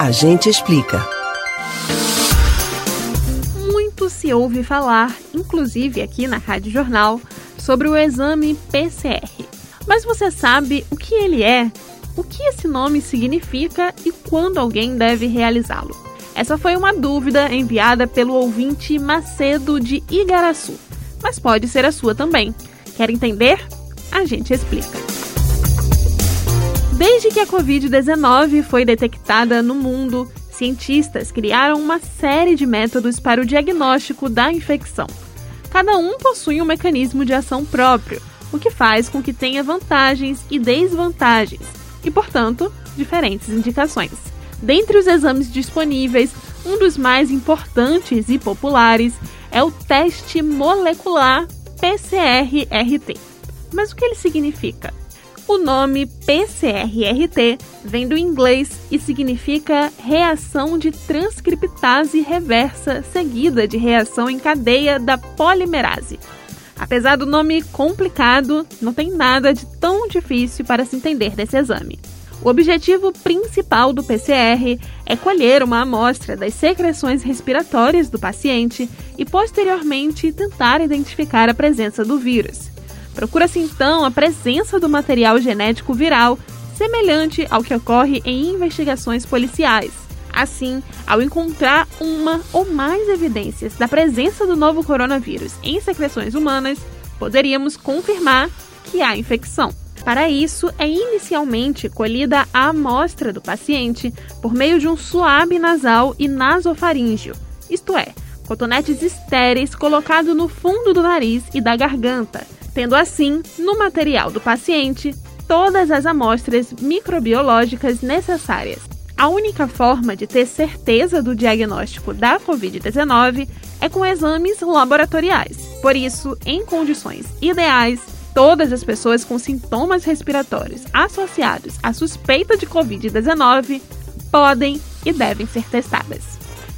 A gente explica. Muito se ouve falar, inclusive aqui na Rádio Jornal, sobre o exame PCR. Mas você sabe o que ele é? O que esse nome significa e quando alguém deve realizá-lo? Essa foi uma dúvida enviada pelo ouvinte Macedo de Igaraçu, mas pode ser a sua também. Quer entender? A gente explica. Desde que a Covid-19 foi detectada no mundo, cientistas criaram uma série de métodos para o diagnóstico da infecção. Cada um possui um mecanismo de ação próprio, o que faz com que tenha vantagens e desvantagens, e, portanto, diferentes indicações. Dentre os exames disponíveis, um dos mais importantes e populares é o teste molecular PCR-RT. Mas o que ele significa? O nome PCR-RT vem do inglês e significa reação de transcriptase reversa seguida de reação em cadeia da polimerase. Apesar do nome complicado, não tem nada de tão difícil para se entender desse exame. O objetivo principal do PCR é colher uma amostra das secreções respiratórias do paciente e, posteriormente, tentar identificar a presença do vírus. Procura-se então a presença do material genético viral, semelhante ao que ocorre em investigações policiais. Assim, ao encontrar uma ou mais evidências da presença do novo coronavírus em secreções humanas, poderíamos confirmar que há infecção. Para isso, é inicialmente colhida a amostra do paciente por meio de um suave nasal e nasofaríngeo, isto é, cotonetes estéreis colocados no fundo do nariz e da garganta, tendo assim, no material do paciente, todas as amostras microbiológicas necessárias. A única forma de ter certeza do diagnóstico da Covid-19 é com exames laboratoriais. Por isso, em condições ideais, todas as pessoas com sintomas respiratórios associados à suspeita de Covid-19 podem e devem ser testadas.